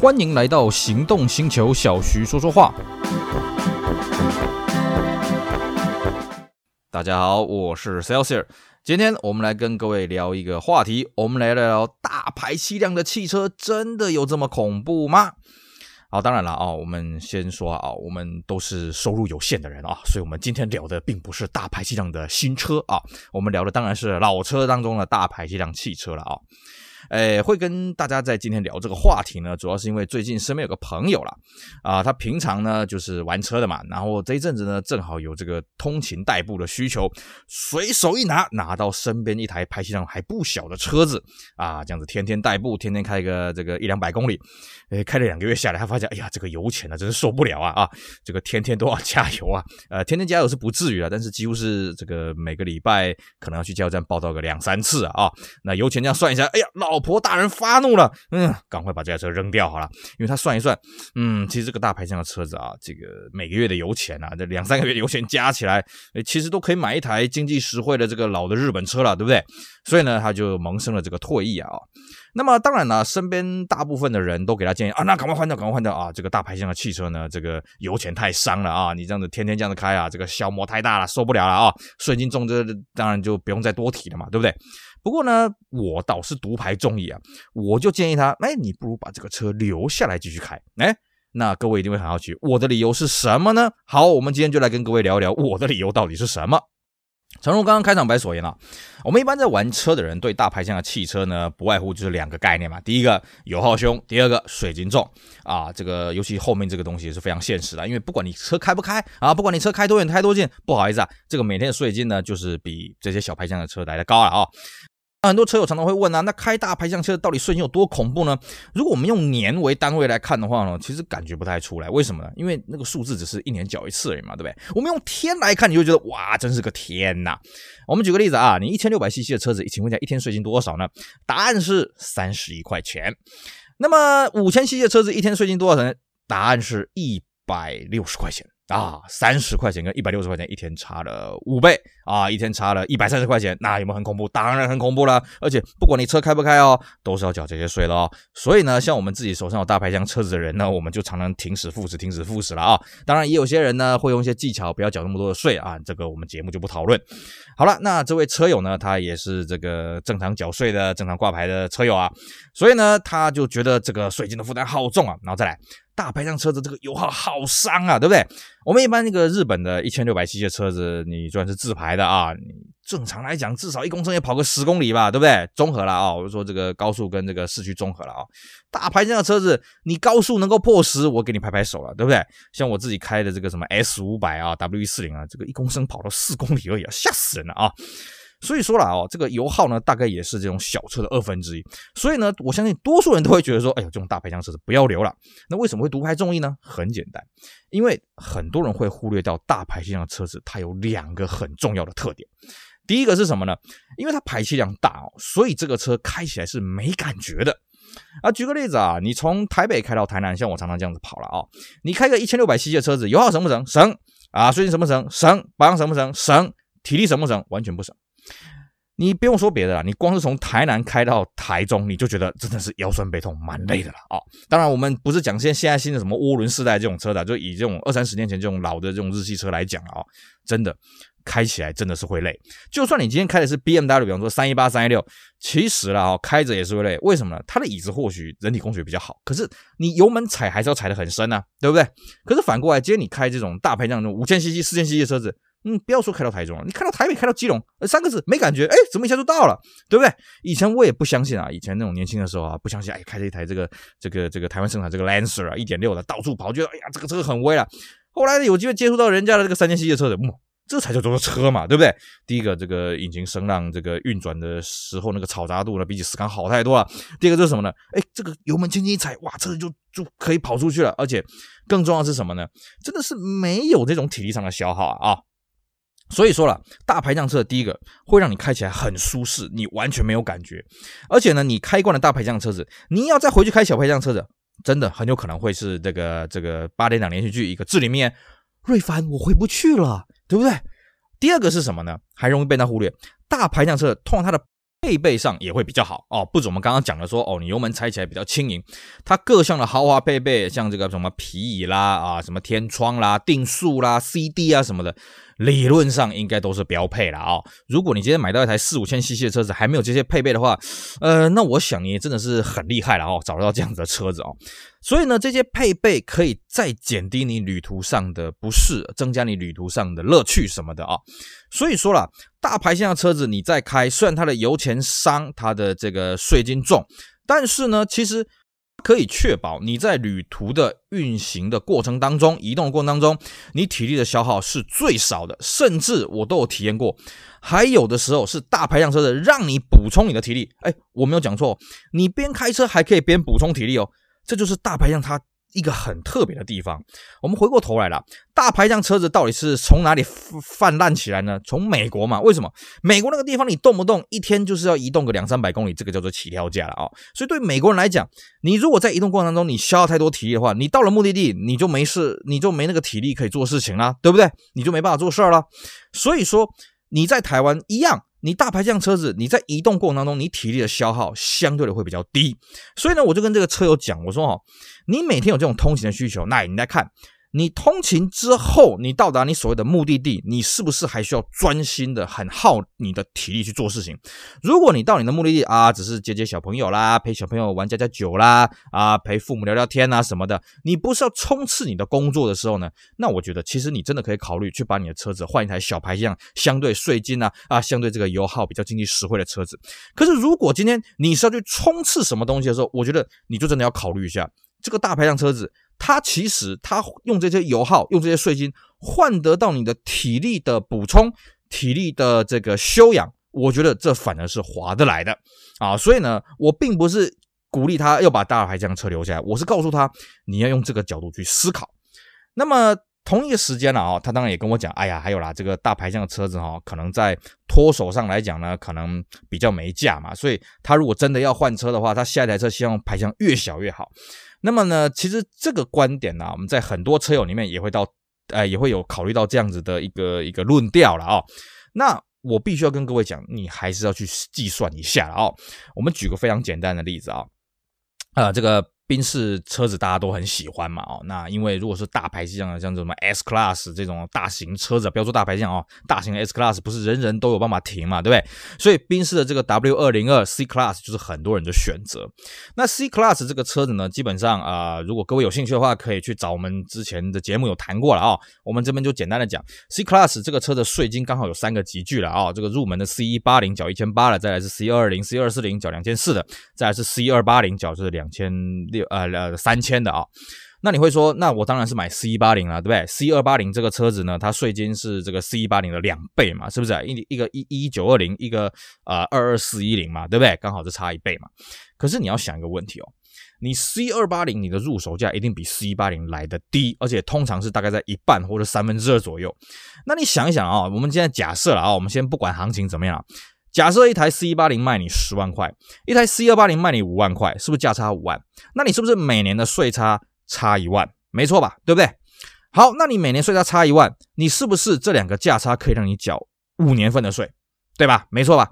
欢迎来到行动星球，小徐说说话。大家好，我是 Celsius，今天我们来跟各位聊一个话题，我们来聊聊大排气量的汽车真的有这么恐怖吗？好，当然了啊，我们先说啊，我们都是收入有限的人啊，所以我们今天聊的并不是大排气量的新车啊，我们聊的当然是老车当中的大排气量汽车了啊。诶，会跟大家在今天聊这个话题呢，主要是因为最近身边有个朋友啦，啊，他平常呢就是玩车的嘛，然后这一阵子呢正好有这个通勤代步的需求，随手一拿拿到身边一台排气量还不小的车子啊，这样子天天代步，天天开个这个一两百公里，诶，开了两个月下来，他发现哎呀，这个油钱呢真是受不了啊啊，这个天天都要加油啊，呃，天天加油是不至于了，但是几乎是这个每个礼拜可能要去加油站报到个两三次啊，啊，那油钱这样算一下，哎呀，老。老婆大人发怒了，嗯，赶快把这台车扔掉好了，因为他算一算，嗯，其实这个大排量的车子啊，这个每个月的油钱啊，这两三个月油钱加起来，其实都可以买一台经济实惠的这个老的日本车了，对不对？所以呢，他就萌生了这个退役啊。那么当然呢，身边大部分的人都给他建议啊，那赶快换掉，赶快换掉啊！这个大排量的汽车呢，这个油钱太伤了啊，你这样子天天这样子开啊，这个消磨太大了，受不了了啊！税金重，这当然就不用再多提了嘛，对不对？不过呢，我倒是独排众议啊，我就建议他，哎，你不如把这个车留下来继续开。哎，那各位一定会很好奇，我的理由是什么呢？好，我们今天就来跟各位聊一聊我的理由到底是什么。诚如刚刚开场白所言啊，我们一般在玩车的人对大排量的汽车呢，不外乎就是两个概念嘛。第一个油耗凶，第二个税金重啊。这个尤其后面这个东西也是非常现实的，因为不管你车开不开啊，不管你车开多远开多近，不好意思啊，这个每天的税金呢，就是比这些小排量的车来的高了啊。那很多车友常常会问啊，那开大排量车到底税金有多恐怖呢？如果我们用年为单位来看的话呢，其实感觉不太出来。为什么呢？因为那个数字只是一年缴一次而已嘛，对不对？我们用天来看，你就觉得哇，真是个天呐！我们举个例子啊，你一千六百 CC 的车子，请问一下，一天税金多少呢？答案是三十一块钱。那么五千 CC 的车子，一天税金多少呢？答案是一百六十块钱。啊，三十块钱跟一百六十块钱一天差了五倍啊！一天差了一百三十块钱，那有没有很恐怖？当然很恐怖了。而且不管你车开不开哦，都是要缴这些税的哦。所以呢，像我们自己手上有大排量车子的人呢，我们就常常停驶复驶，停驶复驶了啊。当然，也有些人呢会用一些技巧，不要缴那么多的税啊。这个我们节目就不讨论。好了，那这位车友呢，他也是这个正常缴税的、正常挂牌的车友啊，所以呢，他就觉得这个税金的负担好重啊。然后再来。大排量车子这个油耗好伤啊，对不对？我们一般那个日本的一千六百 cc 的车子，你算是自排的啊，你正常来讲至少一公升也跑个十公里吧，对不对？综合了啊，我就说这个高速跟这个市区综合了啊。大排量的车子，你高速能够破十，我给你拍拍手了，对不对？像我自己开的这个什么 S 五百啊，W 四零啊，这个一公升跑到四公里而已啊，吓死人了啊！所以说了哦，这个油耗呢，大概也是这种小车的二分之一。所以呢，我相信多数人都会觉得说，哎呦，这种大排量车子不要留了。那为什么会独排众议呢？很简单，因为很多人会忽略掉大排量的车子，它有两个很重要的特点。第一个是什么呢？因为它排气量大哦，所以这个车开起来是没感觉的。啊，举个例子啊，你从台北开到台南，像我常常这样子跑了啊，你开个一千六百 cc 的车子，油耗省不省？省啊，税金省不省？省，保养省不省？省，体力省不省？完全不省。你不用说别的了，你光是从台南开到台中，你就觉得真的是腰酸背痛，蛮累的了啊、哦！当然，我们不是讲现现在新的什么涡轮世代这种车的，就以这种二三十年前这种老的这种日系车来讲啊、真的开起来真的是会累。就算你今天开的是 BMW，比方说三一八、三一六，其实啦，哦，开着也是会累。为什么呢？它的椅子或许人体工学比较好，可是你油门踩还是要踩得很深啊，对不对？可是反过来，今天你开这种大排量这种五千 CC、四千 CC 的车子。嗯，不要说开到台中了，你开到台北、开到基隆，三个字没感觉，哎，怎么一下就到了，对不对？以前我也不相信啊，以前那种年轻的时候啊，不相信，哎，开着一台这个、这个、这个台湾生产这个 Lancer 啊，一点六的到处跑，觉得哎呀，这个车很威了。后来有机会接触到人家的这个三千系列车子，嗯，这才叫做车嘛，对不对？第一个，这个引擎声浪，这个运转的时候那个嘈杂度呢，比起斯康好太多了。第二个就是什么呢？哎，这个油门轻轻一踩，哇，车子就就可以跑出去了。而且更重要的是什么呢？真的是没有这种体力上的消耗啊。所以说了，大排量车的第一个会让你开起来很舒适，你完全没有感觉。而且呢，你开惯了大排量车子，你要再回去开小排量车子，真的很有可能会是这个这个八点档连续剧一个至理面，瑞凡我回不去了，对不对？第二个是什么呢？还容易被他忽略。大排量车通常它的配备上也会比较好哦，不止我们刚刚讲的说哦，你油门踩起来比较轻盈，它各项的豪华配备，像这个什么皮椅啦啊，什么天窗啦、定速啦、CD 啊什么的，理论上应该都是标配了啊、哦。如果你今天买到一台四五千 CC 的车子，还没有这些配备的话，呃，那我想你也真的是很厉害了哦，找得到这样子的车子哦。所以呢，这些配备可以再减低你旅途上的不适，增加你旅途上的乐趣什么的啊、哦。所以说啦，大排量的车子你再开，虽然它的油钱伤，它的这个税金重，但是呢，其实可以确保你在旅途的运行的过程当中，移动的过程当中，你体力的消耗是最少的，甚至我都有体验过，还有的时候是大排量车的让你补充你的体力。哎，我没有讲错，你边开车还可以边补充体力哦。这就是大排量它一个很特别的地方。我们回过头来了，大排量车子到底是从哪里泛滥起来呢？从美国嘛？为什么？美国那个地方你动不动一天就是要移动个两三百公里，这个叫做起跳价了啊、所以对美国人来讲，你如果在移动过程当中你消耗太多体力的话，你到了目的地你就没事，你就没那个体力可以做事情了，对不对？你就没办法做事儿了。所以说你在台湾一样。你大排量车子，你在移动过程当中，你体力的消耗相对的会比较低，所以呢，我就跟这个车友讲，我说哦，你每天有这种通勤的需求，那你来看。你通勤之后，你到达你所谓的目的地，你是不是还需要专心的、很耗你的体力去做事情？如果你到你的目的地啊，只是接接小朋友啦，陪小朋友玩家家酒啦，啊，陪父母聊聊天啊什么的，你不是要冲刺你的工作的时候呢？那我觉得其实你真的可以考虑去把你的车子换一台小排量、相对税金啊啊，相对这个油耗比较经济实惠的车子。可是如果今天你是要去冲刺什么东西的时候，我觉得你就真的要考虑一下这个大排量车子。它其实，它用这些油耗，用这些税金换得到你的体力的补充，体力的这个修养，我觉得这反而是划得来的啊。所以呢，我并不是鼓励他要把大排量车留下来，我是告诉他你要用这个角度去思考。那么同一个时间呢，啊，他当然也跟我讲，哎呀，还有啦，这个大排量的车子哈，可能在脱手上来讲呢，可能比较没价嘛。所以他如果真的要换车的话，他下一台车希望排量越小越好。那么呢，其实这个观点呢、我们在很多车友里面也会到，呃，也会有考虑到这样子的一个一个论调了啊、哦。那我必须要跟各位讲，你还是要去计算一下啊、哦。我们举个非常简单的例子啊、哦，呃，这个。宾士车子大家都很喜欢嘛，哦，那因为如果是大排量的，像什么 S Class 这种大型车子，不要说大排量哦，大型 S Class 不是人人都有办法停嘛，对不对？所以宾士的这个 W 二零二 C Class 就是很多人的选择。那 C Class 这个车子呢，基本上啊、如果各位有兴趣的话，可以去找我们之前的节目有谈过了啊、哦。我们这边就简单的讲，C Class 这个车的税金刚好有三个级距了啊、哦，这个入门的 C 一八零缴一千八了，再来是 C 二零、C 二四零缴两千四的，再来是 C 二八零缴是两千六呃呃三。千的啊，那你会说，那我当然是买 C 一八零了，对不对？C 二八零这个车子呢，它税金是这个 C 一八零的两倍嘛，是不是？一一个一一九二零，一个呃二二四一零嘛，对不对？刚好是差一倍嘛。可是你要想一个问题哦，你 C 二八零你的入手价一定比 C 一八零来的低，而且通常是大概在一半或者三分之二左右。那你想一想啊，我们现在假设了啊，我们先不管行情怎么样，假设一台 C 一八零卖你十万块，一台 C 二八零卖你五万块，是不是价差五万？那你是不是每年的税差差一万？没错吧，对不对？好，那你每年税差差一万，你是不是这两个价差可以让你缴五年份的税？对吧？没错吧？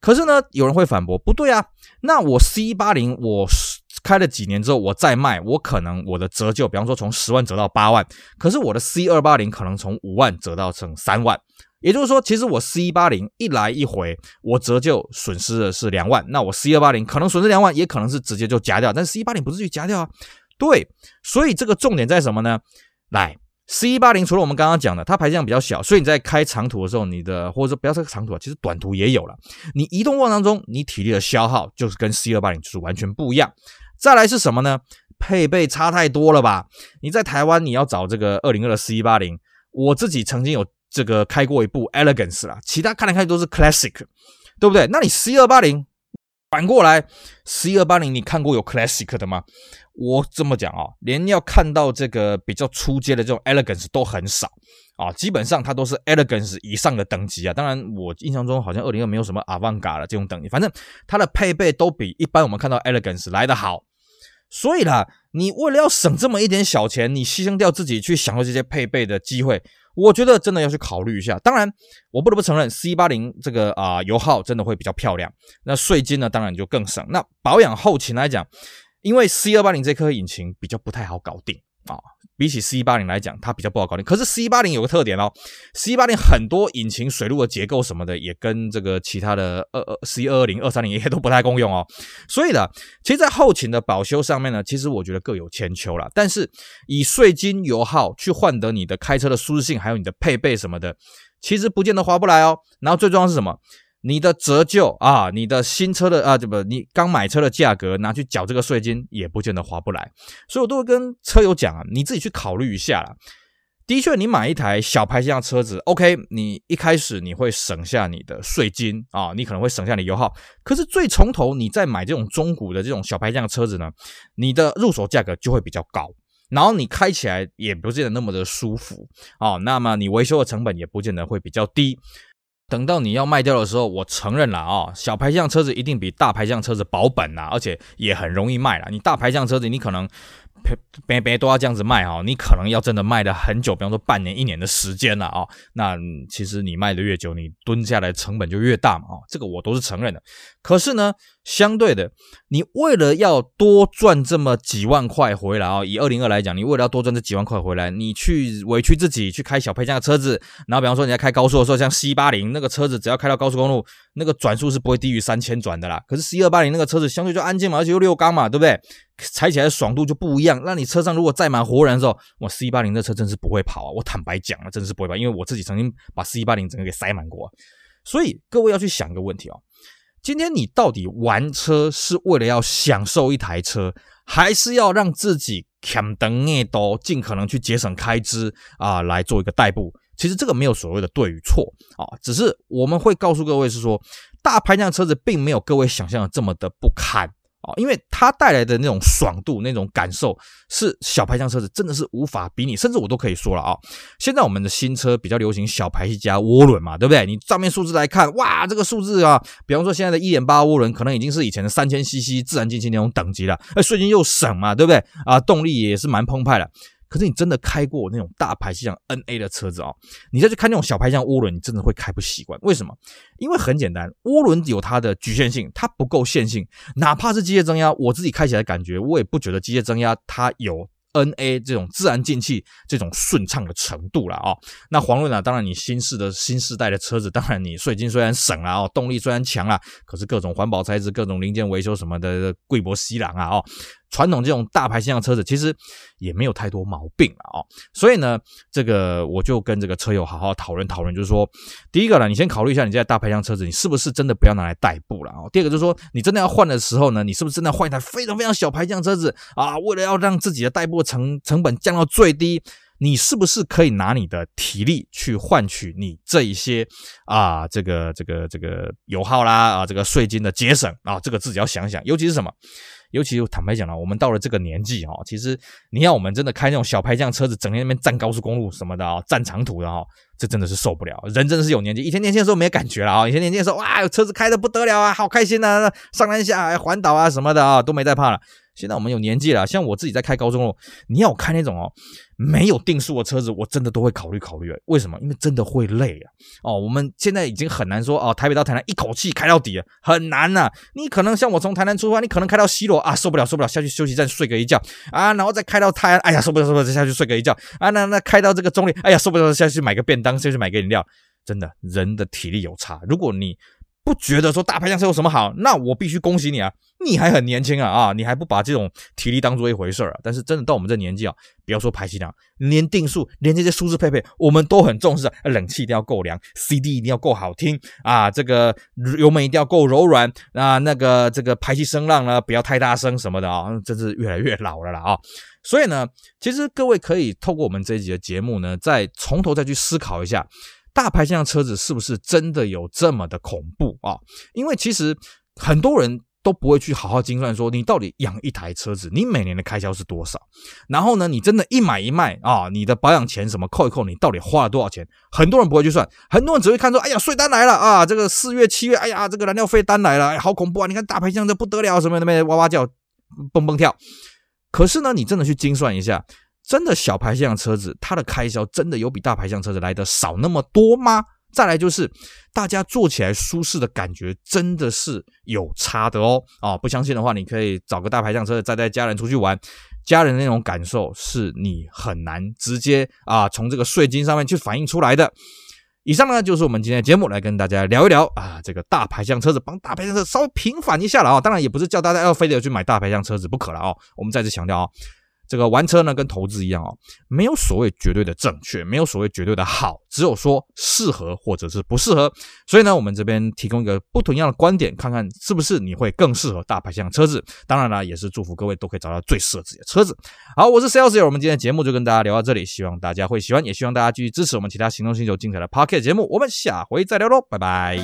可是呢，有人会反驳，不对啊，那我 C 一八零我开了几年之后，我再卖，我可能我的折旧，比方说从十万折到八万，可是我的 C 二八零可能从五万折到成三万。也就是说，其实我 C 一八零一来一回，我折旧损失的是两万，那我 C 二八零可能损失两万，也可能是直接就夹掉，但是 C 一八零不是去夹掉啊？对，所以这个重点在什么呢？来，C 一八零除了我们刚刚讲的，它排量比较小，所以你在开长途的时候，你的或者说不要说长途啊，其实短途也有了，你移动过程当中，你体力的消耗就是跟 C 二八零就是完全不一样。再来是什么呢？配备差太多了吧？你在台湾你要找这个二零二的 C 一八零，我自己曾经有。这个开过一部 Elegance 啦，其他看来看去都是 Classic，对不对？那你 C 二八零反过来，C 二八零你看过有 Classic 的吗？我这么讲啊，连要看到这个比较初阶的这种 Elegance 都很少啊，基本上它都是 Elegance 以上的等级啊。当然，我印象中好像二零二没有什么 Avantgarde 的这种等级，反正它的配备都比一般我们看到 Elegance 来得好。所以啦，你为了要省这么一点小钱，你牺牲掉自己去享受这些配备的机会。我觉得真的要去考虑一下。当然，我不得不承认，C 八零这个啊、油耗真的会比较漂亮，那税金呢，当然就更省。那保养后勤来讲，因为 C 二八零这颗引擎比较不太好搞定啊。比起 C 八零来讲，它比较不好搞定。可是 C 八零有个特点哦，C 八零很多引擎水路的结构什么的，也跟这个其他的二二 C 二二零、二三零 也都不太共用哦。所以呢，其实，在后勤的保修上面呢，其实我觉得各有千秋啦。但是以税金油耗去换得你的开车的舒适性，还有你的配备什么的，其实不见得划不来哦。然后最重要是什么？你的折旧啊，你的新车的啊，这不，你刚买车的价格拿去缴这个税金，也不见得划不来。所以我都会跟车友讲啊，你自己去考虑一下啦。的确，你买一台小排气量车子，OK，你一开始你会省下你的税金啊，你可能会省下你油耗。可是最从头，你再买这种中古的这种小排气量车子呢，你的入手价格就会比较高，然后你开起来也不见得那么的舒服啊。那么你维修的成本也不见得会比较低。等到你要卖掉的时候，我承认了啊、小排量车子一定比大排量车子保本呐，而且也很容易卖了。你大排量车子，你可能。别别都要这样子卖哈，你可能要真的卖了很久，比方说半年、一年的时间了啊。那其实你卖的越久，你蹲下来成本就越大嘛啊。这个我都是承认的。可是呢，相对的，你为了要多赚这么几万块回来啊，以二零二来讲，你为了要多赚这几万块回来，你去委屈自己去开小配件的车子，然后比方说你在开高速的时候，像 C 八零那个车子，只要开到高速公路，那个转速是不会低于三千转的啦。可是 C 二八零那个车子相对就安静嘛，而且又六缸嘛，对不对？踩起来的爽度就不一样。那你车上如果载满活人的时候，我 C 八零这车真是不会跑啊！我坦白讲了，真是不会跑，因为我自己曾经把 C 八零整个给塞满过。所以各位要去想一个问题哦：今天你到底玩车是为了要享受一台车，还是要让自己慳灯爱多，尽可能去节省开支啊，来做一个代步？其实这个没有所谓的对与错啊，只是我们会告诉各位是说，大排量车子并没有各位想象的这么的不堪。啊，因为它带来的那种爽度、那种感受，是小排量车子真的是无法比拟，甚至我都可以说了啊、现在我们的新车比较流行小排气加涡轮嘛，对不对？你账面数字来看，哇，这个数字啊，比方说现在的一点八涡轮，可能已经是以前的三千 CC 自然进气那种等级了，哎，瞬间又省嘛，对不对？啊，动力也是蛮澎湃的。可是你真的开过那种大排气量 NA 的车子啊、哦，你再去开那种小排气量涡轮，你真的会开不习惯。为什么？因为很简单，涡轮有它的局限性，它不够线性。哪怕是机械增压，我自己开起来感觉，我也不觉得机械增压它有 NA 这种自然进气这种顺畅的程度了啊、哦。那黄润啊，当然你新式的新世代的车子，当然你税金虽然省了哦，动力虽然强了，可是各种环保材质、各种零件维修什么的，贵薄西郎啊哦。传统这种大排气量车子其实也没有太多毛病了啊，所以呢，这个我就跟这个车友好好讨论讨论，就是说，第一个呢，你先考虑一下你这台大排量车子，你是不是真的不要拿来代步了啊？第二个就是说，你真的要换的时候呢，你是不是真的换一台非常非常小排量车子啊？为了要让自己的代步成成本降到最低，你是不是可以拿你的体力去换取你这一些啊，这个这个这个油耗啦啊，这个税金的节省啊，这个自己要想想，尤其是什么？尤其坦白讲了，我们到了这个年纪哈，其实你要我们真的开那种小排量车子，整天那边占高速公路什么的啊，占长途的哈，这真的是受不了。人真的是有年纪，以前年轻的时候没感觉了啊，以前年轻的时候哇，车子开的不得了啊，好开心呐，上山下海环岛啊什么的啊，都没在怕了。现在我们有年纪了，像我自己在开高速公路，你要我开那种哦没有定速的车子，我真的都会考虑考虑。为什么？因为真的会累啊。哦，我们现在已经很难说哦，台北到台南一口气开到底了，很难呐。你可能像我从台南出发，你可能开到西螺啊，受不了受不了，下去休息站睡个一觉啊，然后再开到泰安，哎呀受不了受不了，再下去睡个一觉啊，那那开到这个中坜，哎呀受不了，下去买个便当，下去买个饮料，真的人的体力有差。如果你不觉得说大排量车有什么好？那我必须恭喜你啊，你还很年轻啊啊，你还不把这种体力当做一回事儿啊？但是真的到我们这年纪啊，不要说排气量，连定速，连这些舒适配备，我们都很重视啊。冷气一定要够凉，CD 一定要够好听啊，这个油门一定要够柔软啊，那个这个排气声浪呢，不要太大声什么的啊，真是越来越老了啦啊。所以呢，其实各位可以透过我们这一集的节目呢，再从头再去思考一下。大排气量车子是不是真的有这么的恐怖啊？因为其实很多人都不会去好好精算，说你到底养一台车子，你每年的开销是多少？然后呢，你真的一买一卖啊，你的保养钱什么扣一扣，你到底花了多少钱？很多人不会去算，很多人只会看说，哎呀，税单来了啊，这个四月七月，哎呀，这个燃料费单来了，哎，好恐怖啊！你看大排量这不得了，什么什么哇哇叫，蹦蹦跳。可是呢，你真的去精算一下。真的小排量车子，它的开销真的有比大排量车子来的少那么多吗？再来就是大家坐起来舒适的感觉真的是有差的哦。啊，不相信的话，你可以找个大排量车子载带家人出去玩，家人那种感受是你很难直接啊从这个税金上面去反映出来的。以上呢就是我们今天的节目，来跟大家聊一聊啊这个大排量车子，帮大排量车稍微平反一下了啊。当然也不是叫大家要非得去买大排量车子不可了哦。我们再次强调啊。这个玩车呢，跟投资一样哦，没有所谓绝对的正确，没有所谓绝对的好，只有说适合或者是不适合。所以呢，我们这边提供一个不同样的观点，看看是不是你会更适合大排量车子。当然了，也是祝福各位都可以找到最适合自己的车子。好，我是 Celsius，我们今天的节目就跟大家聊到这里，希望大家会喜欢，也希望大家继续支持我们其他行动星球精彩的 Podcast 节目。我们下回再聊喽，拜拜。